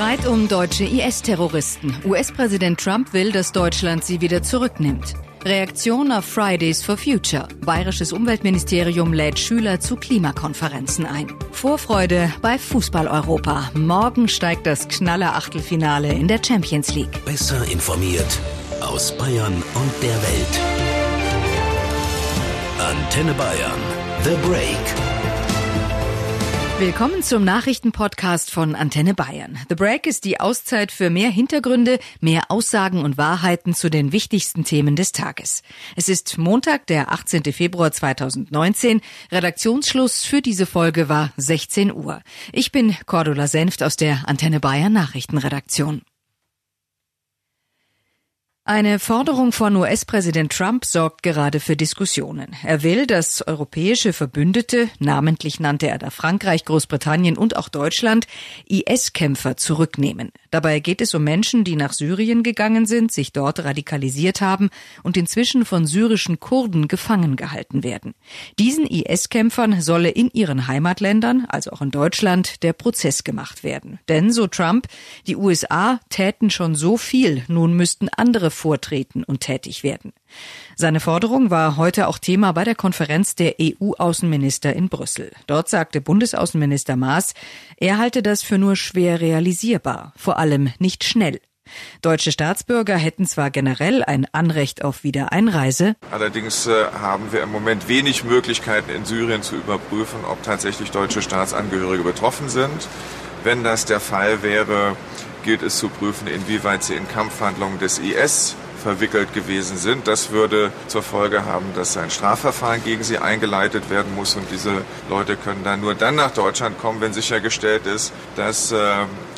Streit um deutsche IS-Terroristen. US-Präsident Trump will, dass Deutschland sie wieder zurücknimmt. Reaktion auf Fridays for Future. Bayerisches Umweltministerium lädt Schüler zu Klimakonferenzen ein. Vorfreude bei Fußball-Europa. Morgen steigt das Knaller-Achtelfinale in der Champions League. Besser informiert aus Bayern und der Welt. Antenne Bayern. The Break. Willkommen zum Nachrichtenpodcast von Antenne Bayern. The Break ist die Auszeit für mehr Hintergründe, mehr Aussagen und Wahrheiten zu den wichtigsten Themen des Tages. Es ist Montag, der 18. Februar 2019. Redaktionsschluss für diese Folge war 16 Uhr. Ich bin Cordula Senft aus der Antenne Bayern Nachrichtenredaktion. Eine Forderung von US-Präsident Trump sorgt gerade für Diskussionen. Er will, dass europäische Verbündete, namentlich nannte er da Frankreich, Großbritannien und auch Deutschland, IS-Kämpfer zurücknehmen. Dabei geht es um Menschen, die nach Syrien gegangen sind, sich dort radikalisiert haben und inzwischen von syrischen Kurden gefangen gehalten werden. Diesen IS-Kämpfern solle in ihren Heimatländern, also auch in Deutschland, der Prozess gemacht werden. Denn, so Trump, die USA täten schon so viel, nun müssten andere vortreten und tätig werden. Seine Forderung war heute auch Thema bei der Konferenz der EU-Außenminister in Brüssel. Dort sagte Bundesaußenminister Maas, er halte das für nur schwer realisierbar, vor allem nicht schnell. Deutsche Staatsbürger hätten zwar generell ein Anrecht auf Wiedereinreise, allerdings äh, haben wir im Moment wenig Möglichkeiten in Syrien zu überprüfen, ob tatsächlich deutsche Staatsangehörige betroffen sind. Wenn das der Fall wäre, gilt es zu prüfen, inwieweit sie in Kampfhandlungen des IS verwickelt gewesen sind. Das würde zur Folge haben, dass ein Strafverfahren gegen sie eingeleitet werden muss und diese Leute können dann nur dann nach Deutschland kommen, wenn sichergestellt ist, dass äh,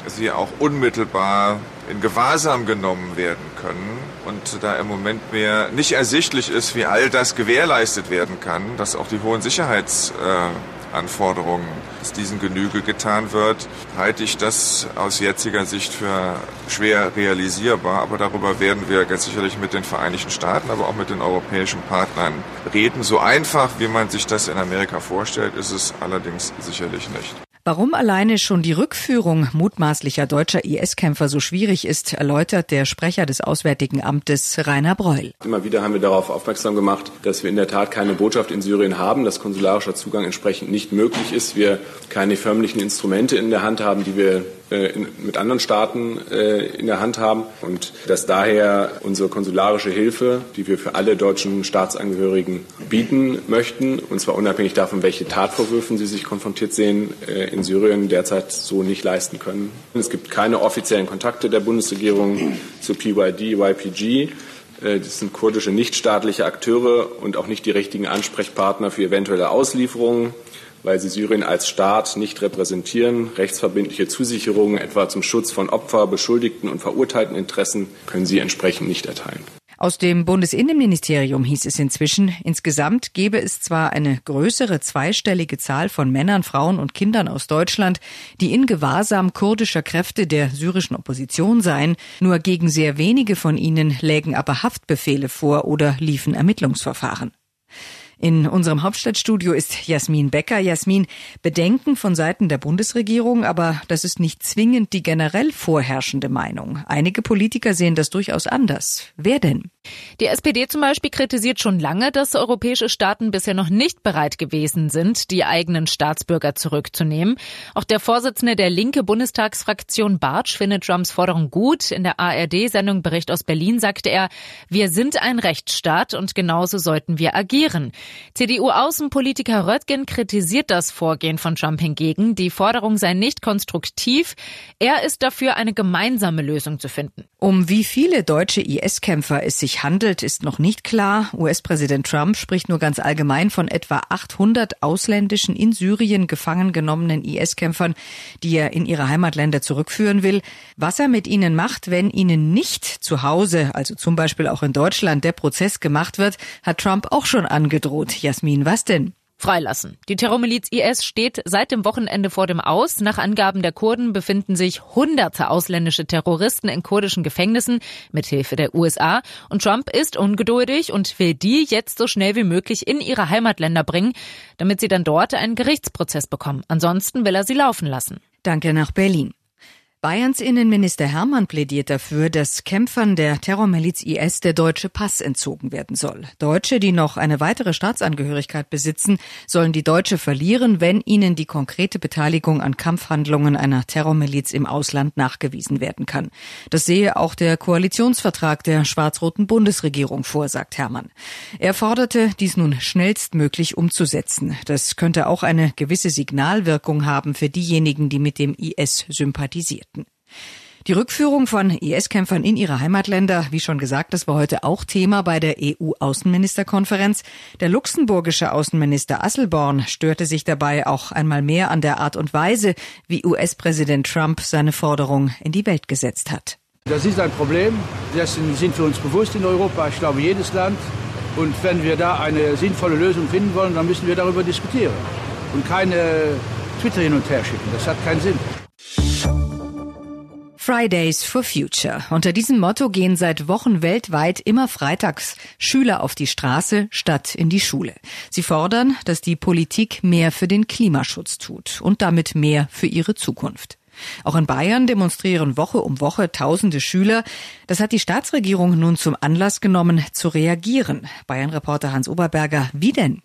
sie auch unmittelbar in Gewahrsam genommen werden können. Und da im Moment mir nicht ersichtlich ist, wie all das gewährleistet werden kann, dass auch die hohen Sicherheits äh, Anforderungen, dass diesen Genüge getan wird, halte ich das aus jetziger Sicht für schwer realisierbar. Aber darüber werden wir ganz sicherlich mit den Vereinigten Staaten, aber auch mit den europäischen Partnern reden. So einfach, wie man sich das in Amerika vorstellt, ist es allerdings sicherlich nicht. Warum alleine schon die Rückführung mutmaßlicher deutscher IS-Kämpfer so schwierig ist, erläutert der Sprecher des Auswärtigen Amtes Rainer Breul. Immer wieder haben wir darauf aufmerksam gemacht, dass wir in der Tat keine Botschaft in Syrien haben, dass konsularischer Zugang entsprechend nicht möglich ist, wir keine förmlichen Instrumente in der Hand haben, die wir in, mit anderen Staaten äh, in der Hand haben und dass daher unsere konsularische Hilfe, die wir für alle deutschen Staatsangehörigen bieten möchten, und zwar unabhängig davon, welche Tatvorwürfen sie sich konfrontiert sehen, äh, in Syrien derzeit so nicht leisten können. Es gibt keine offiziellen Kontakte der Bundesregierung zu PYD, YPG. Das sind kurdische nichtstaatliche Akteure und auch nicht die richtigen Ansprechpartner für eventuelle Auslieferungen weil sie Syrien als Staat nicht repräsentieren. Rechtsverbindliche Zusicherungen etwa zum Schutz von Opfer, Beschuldigten und verurteilten Interessen können sie entsprechend nicht erteilen. Aus dem Bundesinnenministerium hieß es inzwischen, insgesamt gebe es zwar eine größere zweistellige Zahl von Männern, Frauen und Kindern aus Deutschland, die in Gewahrsam kurdischer Kräfte der syrischen Opposition seien, nur gegen sehr wenige von ihnen lägen aber Haftbefehle vor oder liefen Ermittlungsverfahren. In unserem Hauptstadtstudio ist Jasmin Becker. Jasmin, Bedenken von Seiten der Bundesregierung, aber das ist nicht zwingend die generell vorherrschende Meinung. Einige Politiker sehen das durchaus anders. Wer denn? Die SPD zum Beispiel kritisiert schon lange, dass europäische Staaten bisher noch nicht bereit gewesen sind, die eigenen Staatsbürger zurückzunehmen. Auch der Vorsitzende der linke Bundestagsfraktion Bartsch findet Trumps Forderung gut. In der ARD-Sendung Bericht aus Berlin sagte er, wir sind ein Rechtsstaat und genauso sollten wir agieren. CDU-Außenpolitiker Röttgen kritisiert das Vorgehen von Trump hingegen. Die Forderung sei nicht konstruktiv. Er ist dafür, eine gemeinsame Lösung zu finden. Um wie viele deutsche IS-Kämpfer es sich handelt, ist noch nicht klar. US-Präsident Trump spricht nur ganz allgemein von etwa 800 ausländischen in Syrien gefangen genommenen IS-Kämpfern, die er in ihre Heimatländer zurückführen will. Was er mit ihnen macht, wenn ihnen nicht zu Hause, also zum Beispiel auch in Deutschland, der Prozess gemacht wird, hat Trump auch schon angedroht droht. Jasmin, was denn? Freilassen. Die Terrormiliz IS steht seit dem Wochenende vor dem Aus. Nach Angaben der Kurden befinden sich hunderte ausländische Terroristen in kurdischen Gefängnissen mit Hilfe der USA. Und Trump ist ungeduldig und will die jetzt so schnell wie möglich in ihre Heimatländer bringen, damit sie dann dort einen Gerichtsprozess bekommen. Ansonsten will er sie laufen lassen. Danke nach Berlin. Bayerns Innenminister Hermann plädiert dafür, dass Kämpfern der Terrormiliz IS der deutsche Pass entzogen werden soll. Deutsche, die noch eine weitere Staatsangehörigkeit besitzen, sollen die deutsche verlieren, wenn ihnen die konkrete Beteiligung an Kampfhandlungen einer Terrormiliz im Ausland nachgewiesen werden kann. Das sehe auch der Koalitionsvertrag der schwarz-roten Bundesregierung vor, sagt Hermann. Er forderte, dies nun schnellstmöglich umzusetzen. Das könnte auch eine gewisse Signalwirkung haben für diejenigen, die mit dem IS sympathisieren. Die Rückführung von IS-Kämpfern in ihre Heimatländer, wie schon gesagt, das war heute auch Thema bei der EU-Außenministerkonferenz. Der luxemburgische Außenminister Asselborn störte sich dabei auch einmal mehr an der Art und Weise, wie US-Präsident Trump seine Forderung in die Welt gesetzt hat. Das ist ein Problem, dessen sind wir uns bewusst in Europa, ich glaube jedes Land. Und wenn wir da eine sinnvolle Lösung finden wollen, dann müssen wir darüber diskutieren und keine Twitter hin und her schicken. Das hat keinen Sinn. Fridays for Future. Unter diesem Motto gehen seit Wochen weltweit immer freitags Schüler auf die Straße statt in die Schule. Sie fordern, dass die Politik mehr für den Klimaschutz tut und damit mehr für ihre Zukunft. Auch in Bayern demonstrieren Woche um Woche tausende Schüler. Das hat die Staatsregierung nun zum Anlass genommen, zu reagieren. Bayern-Reporter Hans Oberberger, wie denn?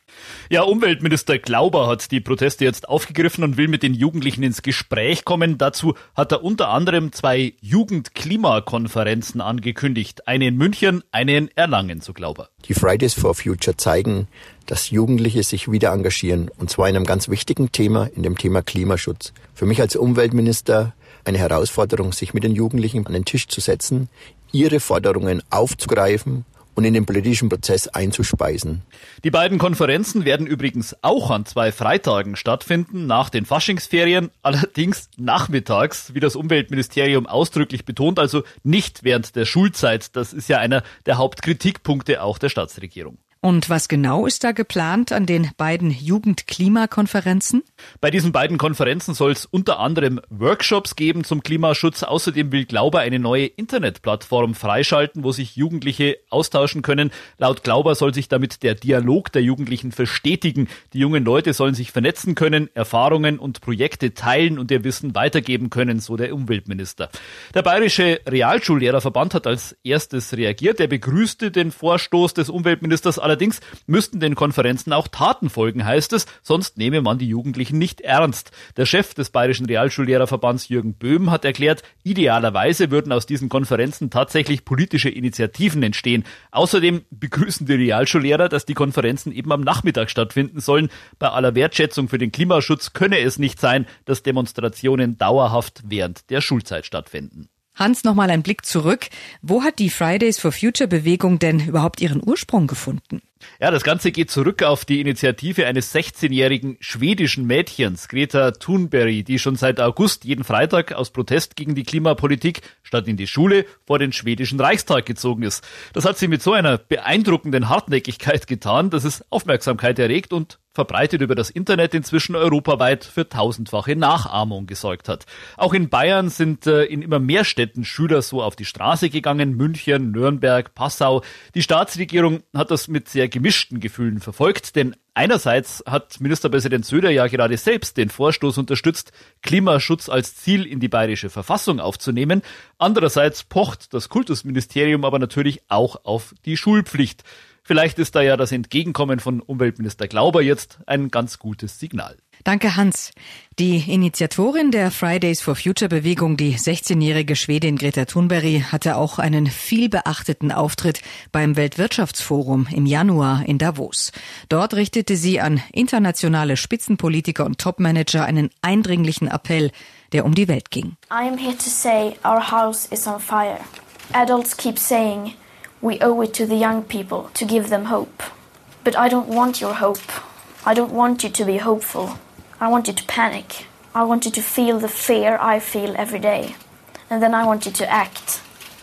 Ja, Umweltminister Glauber hat die Proteste jetzt aufgegriffen und will mit den Jugendlichen ins Gespräch kommen. Dazu hat er unter anderem zwei Jugendklimakonferenzen angekündigt. Eine in München, eine in Erlangen, so Glauber. Die Fridays for Future zeigen, dass Jugendliche sich wieder engagieren, und zwar in einem ganz wichtigen Thema, in dem Thema Klimaschutz. Für mich als Umweltminister eine Herausforderung, sich mit den Jugendlichen an den Tisch zu setzen, ihre Forderungen aufzugreifen und in den politischen Prozess einzuspeisen. Die beiden Konferenzen werden übrigens auch an zwei Freitagen stattfinden, nach den Faschingsferien, allerdings nachmittags, wie das Umweltministerium ausdrücklich betont, also nicht während der Schulzeit. Das ist ja einer der Hauptkritikpunkte auch der Staatsregierung. Und was genau ist da geplant an den beiden Jugendklimakonferenzen? Bei diesen beiden Konferenzen soll es unter anderem Workshops geben zum Klimaschutz. Außerdem will Glauber eine neue Internetplattform freischalten, wo sich Jugendliche austauschen können. Laut Glauber soll sich damit der Dialog der Jugendlichen verstetigen. Die jungen Leute sollen sich vernetzen können, Erfahrungen und Projekte teilen und ihr Wissen weitergeben können, so der Umweltminister. Der Bayerische Realschullehrerverband hat als erstes reagiert. Er begrüßte den Vorstoß des Umweltministers Allerdings müssten den Konferenzen auch Taten folgen, heißt es, sonst nehme man die Jugendlichen nicht ernst. Der Chef des Bayerischen Realschullehrerverbands Jürgen Böhm hat erklärt, idealerweise würden aus diesen Konferenzen tatsächlich politische Initiativen entstehen. Außerdem begrüßen die Realschullehrer, dass die Konferenzen eben am Nachmittag stattfinden sollen. Bei aller Wertschätzung für den Klimaschutz könne es nicht sein, dass Demonstrationen dauerhaft während der Schulzeit stattfinden. Hans, nochmal ein Blick zurück. Wo hat die Fridays for Future Bewegung denn überhaupt ihren Ursprung gefunden? Ja, das Ganze geht zurück auf die Initiative eines 16-jährigen schwedischen Mädchens, Greta Thunberg, die schon seit August jeden Freitag aus Protest gegen die Klimapolitik statt in die Schule vor den schwedischen Reichstag gezogen ist. Das hat sie mit so einer beeindruckenden Hartnäckigkeit getan, dass es Aufmerksamkeit erregt und verbreitet über das Internet inzwischen europaweit für tausendfache Nachahmung gesorgt hat. Auch in Bayern sind äh, in immer mehr Städten Schüler so auf die Straße gegangen, München, Nürnberg, Passau. Die Staatsregierung hat das mit sehr gemischten Gefühlen verfolgt, denn einerseits hat Ministerpräsident Söder ja gerade selbst den Vorstoß unterstützt, Klimaschutz als Ziel in die bayerische Verfassung aufzunehmen. Andererseits pocht das Kultusministerium aber natürlich auch auf die Schulpflicht. Vielleicht ist da ja das Entgegenkommen von Umweltminister Glauber jetzt ein ganz gutes Signal. Danke, Hans. Die Initiatorin der Fridays for Future Bewegung, die 16-jährige Schwedin Greta Thunberg, hatte auch einen vielbeachteten Auftritt beim Weltwirtschaftsforum im Januar in Davos. Dort richtete sie an internationale Spitzenpolitiker und Topmanager einen eindringlichen Appell, der um die Welt ging. I am here to say our house is on fire. Adults keep saying we owe it to the young people to give them hope. But I don't want your hope. I don't want you to be hopeful. I want you to panic. I want you to feel the fear I feel every day. And then I want you to act.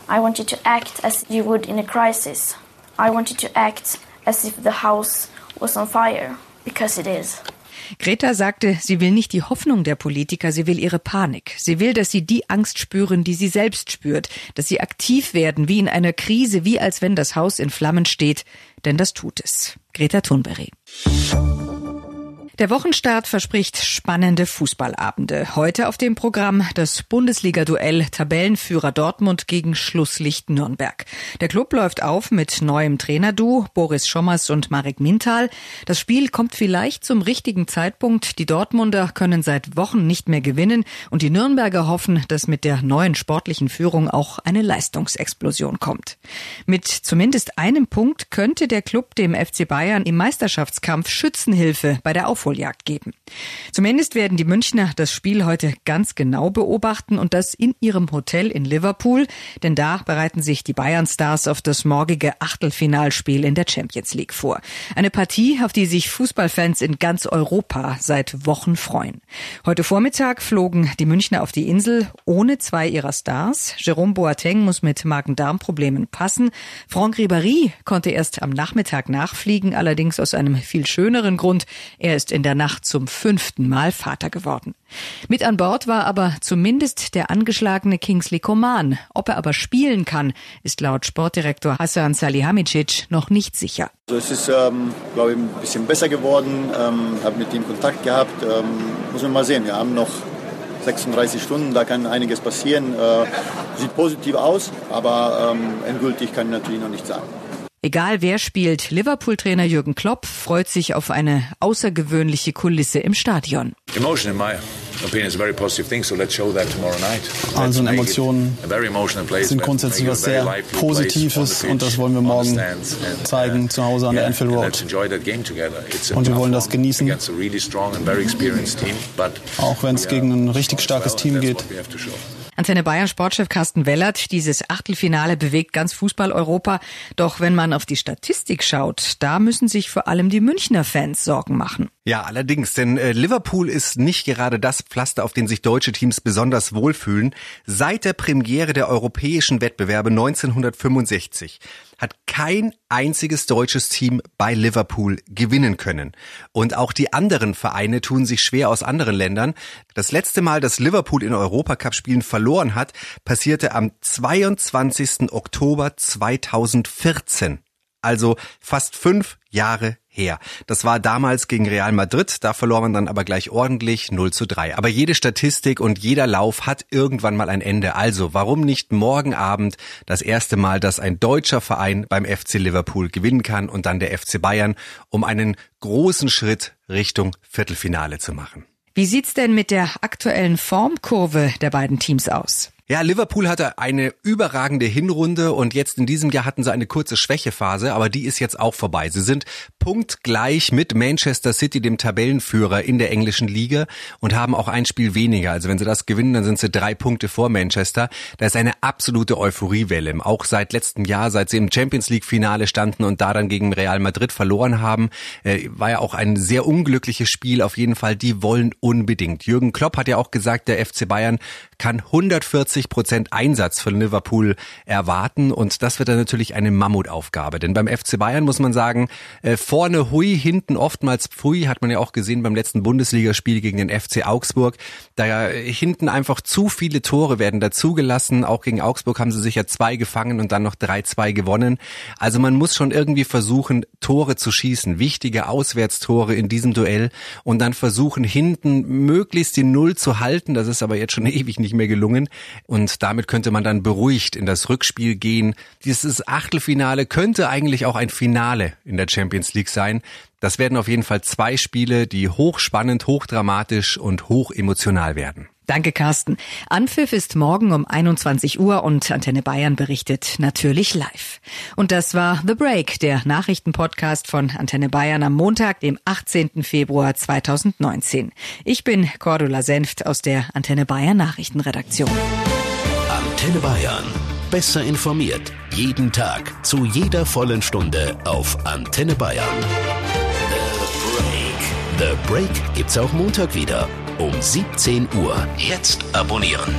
I want you to act as you would in a crisis. I want you to act as if the house was on fire, because it is. Greta sagte, sie will nicht die Hoffnung der Politiker, sie will ihre Panik. Sie will, dass sie die Angst spüren, die sie selbst spürt, dass sie aktiv werden, wie in einer Krise, wie als wenn das Haus in Flammen steht, denn das tut es. Greta Thunberg. Der Wochenstart verspricht spannende Fußballabende. Heute auf dem Programm das Bundesliga-Duell Tabellenführer Dortmund gegen Schlusslicht Nürnberg. Der Club läuft auf mit neuem Trainerduo Boris Schommers und Marek Mintal. Das Spiel kommt vielleicht zum richtigen Zeitpunkt. Die Dortmunder können seit Wochen nicht mehr gewinnen und die Nürnberger hoffen, dass mit der neuen sportlichen Führung auch eine Leistungsexplosion kommt. Mit zumindest einem Punkt könnte der Club dem FC Bayern im Meisterschaftskampf Schützenhilfe bei der Aufholung Aufholjagd geben. Zumindest werden die Münchner das Spiel heute ganz genau beobachten und das in ihrem Hotel in Liverpool, denn da bereiten sich die Bayern Stars auf das morgige Achtelfinalspiel in der Champions League vor. Eine Partie, auf die sich Fußballfans in ganz Europa seit Wochen freuen. Heute Vormittag flogen die Münchner auf die Insel ohne zwei ihrer Stars. Jerome Boateng muss mit Magen-Darm-Problemen passen. Franck Ribéry konnte erst am Nachmittag nachfliegen, allerdings aus einem viel schöneren Grund. Er ist in der Nacht zum fünften Mal Vater geworden. Mit an Bord war aber zumindest der angeschlagene Kingsley Coman. Ob er aber spielen kann, ist laut Sportdirektor Hassan Salihamidzic noch nicht sicher. Also es ist, ähm, glaube ich, ein bisschen besser geworden. Ähm, habe mit ihm Kontakt gehabt. Ähm, muss man mal sehen. Wir haben noch 36 Stunden, da kann einiges passieren. Äh, sieht positiv aus, aber ähm, endgültig kann ich natürlich noch nicht sagen. Egal wer spielt, Liverpool-Trainer Jürgen Klopp freut sich auf eine außergewöhnliche Kulisse im Stadion. Also Emotionen sind grundsätzlich was sehr Positives und das wollen wir morgen zeigen zu Hause an der Anfield Road. Und wir wollen das genießen, auch wenn es gegen ein richtig starkes Team geht. Antenne Bayern Sportchef Carsten Wellert, dieses Achtelfinale bewegt ganz Fußball-Europa. Doch wenn man auf die Statistik schaut, da müssen sich vor allem die Münchner Fans Sorgen machen. Ja, allerdings, denn äh, Liverpool ist nicht gerade das Pflaster, auf den sich deutsche Teams besonders wohlfühlen. Seit der Premiere der europäischen Wettbewerbe 1965 hat kein einziges deutsches Team bei Liverpool gewinnen können. Und auch die anderen Vereine tun sich schwer aus anderen Ländern. Das letzte Mal, dass Liverpool in Europacup-Spielen verloren hat, passierte am 22. Oktober 2014 also fast fünf Jahre her. Das war damals gegen Real Madrid, da verlor man dann aber gleich ordentlich 0 zu 3. Aber jede Statistik und jeder Lauf hat irgendwann mal ein Ende. Also warum nicht morgen Abend das erste Mal, dass ein deutscher Verein beim FC Liverpool gewinnen kann und dann der FC Bayern, um einen großen Schritt Richtung Viertelfinale zu machen. Wie sieht's denn mit der aktuellen Formkurve der beiden Teams aus? Ja, Liverpool hatte eine überragende Hinrunde und jetzt in diesem Jahr hatten sie eine kurze Schwächephase, aber die ist jetzt auch vorbei. Sie sind punktgleich mit Manchester City, dem Tabellenführer in der englischen Liga und haben auch ein Spiel weniger. Also wenn sie das gewinnen, dann sind sie drei Punkte vor Manchester. Da ist eine absolute Euphoriewelle. Auch seit letztem Jahr, seit sie im Champions League Finale standen und da dann gegen Real Madrid verloren haben, äh, war ja auch ein sehr unglückliches Spiel. Auf jeden Fall, die wollen unbedingt. Jürgen Klopp hat ja auch gesagt, der FC Bayern kann 140 80 Prozent Einsatz von Liverpool erwarten und das wird dann natürlich eine Mammutaufgabe. Denn beim FC Bayern muss man sagen, äh, vorne hui, hinten oftmals pfui, hat man ja auch gesehen beim letzten Bundesligaspiel gegen den FC Augsburg. Da hinten einfach zu viele Tore werden dazugelassen. Auch gegen Augsburg haben sie sich ja zwei gefangen und dann noch 3-2 gewonnen. Also man muss schon irgendwie versuchen, Tore zu schießen, wichtige Auswärtstore in diesem Duell und dann versuchen, hinten möglichst die Null zu halten. Das ist aber jetzt schon ewig nicht mehr gelungen. Und damit könnte man dann beruhigt in das Rückspiel gehen. Dieses Achtelfinale könnte eigentlich auch ein Finale in der Champions League sein. Das werden auf jeden Fall zwei Spiele, die hochspannend, hochdramatisch und hochemotional werden. Danke, Carsten. Anpfiff ist morgen um 21 Uhr und Antenne Bayern berichtet natürlich live. Und das war The Break, der Nachrichtenpodcast von Antenne Bayern am Montag, dem 18. Februar 2019. Ich bin Cordula Senft aus der Antenne Bayern Nachrichtenredaktion. Antenne Bayern. Besser informiert. Jeden Tag. Zu jeder vollen Stunde auf Antenne Bayern. The Break. The Break gibt's auch Montag wieder um 17 Uhr. Jetzt abonnieren.